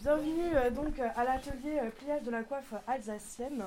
Bienvenue euh, donc à l'atelier euh, pliage de la coiffe alsacienne.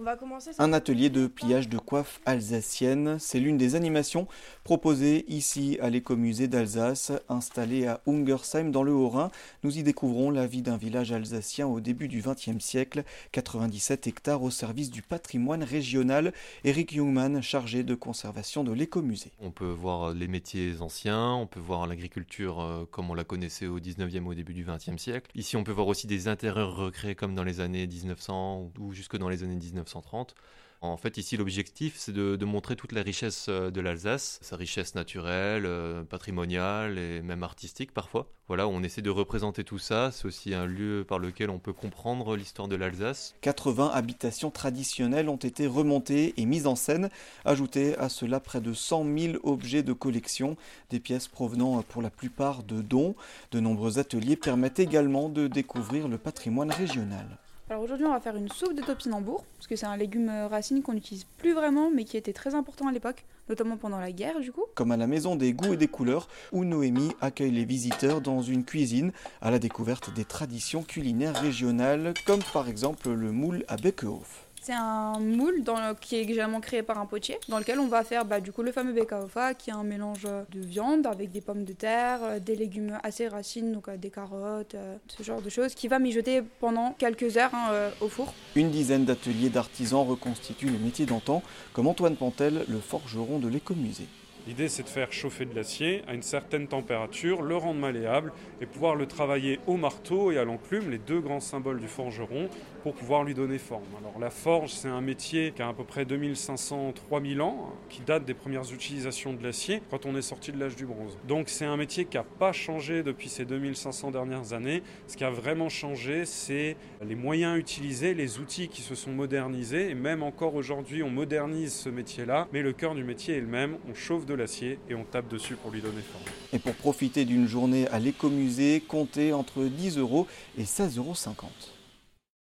On va commencer. Un atelier de pliage de coiffe alsacienne, c'est l'une des animations proposées ici à l'écomusée d'Alsace, installé à Ungersheim dans le Haut-Rhin. Nous y découvrons la vie d'un village alsacien au début du XXe siècle, 97 hectares au service du patrimoine régional. Eric Jungmann, chargé de conservation de l'écomusée. On peut voir les métiers anciens, on peut voir l'agriculture euh, comme on la connaissait au 19e au début du XXe siècle. Ici, on peut voir aussi des intérieurs recréés comme dans les années 1900 ou jusque dans les années 1900. En fait, ici, l'objectif, c'est de, montrer toute la richesse euh, de l'Alsace, sa richesse naturelle, euh, patrimoniale et même artistique parfois. Voilà, on essaie de représenter tout ça. C'est aussi un lieu par lequel on peut comprendre l'histoire de l'Alsace. 80 habitations traditionnelles ont été remontées et mises en scène. Ajoutez à cela près de 100 000 objets de collection, des pièces provenant pour la plupart de dons. De nombreux ateliers permettent également de découvrir le patrimoine régional. Alors aujourd'hui, on va faire une soupe de topinambour, parce que c'est un légume euh, racine qu'on n'utilise plus vraiment, mais qui était très important à l'époque, notamment pendant la guerre du coup. Comme à la Maison des goûts et des couleurs, où Noémie accueille les visiteurs dans une cuisine à la découverte des traditions culinaires régionales, comme par exemple le moule à Beckehof. C'est un moule qui est généralement créé par un potier, dans lequel on va faire bah, du coup le fameux bekaofa, qui est un mélange de viande avec des pommes de terre, euh, des légumes assez racines, donc euh, des carottes, euh, ce genre de choses, qui va mijoter pendant quelques heures hein, au four. Une dizaine d'ateliers d'artisans reconstituent le métier d'antan, comme Antoine Pantel, le forgeron de l'écomusée. L'idée, c'est de faire chauffer de l'acier à une certaine température, le rendre malléable et pouvoir le travailler au marteau et à l'enclume, les deux grands symboles du forgeron, pour pouvoir lui donner forme. Alors la forge, c'est un métier qui a à peu près 2500-3000 ans, qui date des premières utilisations de l'acier quand on est sorti de l'âge du bronze. Donc c'est un métier qui n'a pas changé depuis ces 2500 dernières années. Ce qui a vraiment changé, c'est les moyens utilisés, les outils qui se sont modernisés. Et même encore aujourd'hui, on modernise ce métier-là, mais le cœur du métier est le même. On chauffe l'acier et on tape dessus pour lui donner forme. Et pour profiter d'une journée à l'écomusée, comptez entre 10 euros et 16,50 euros.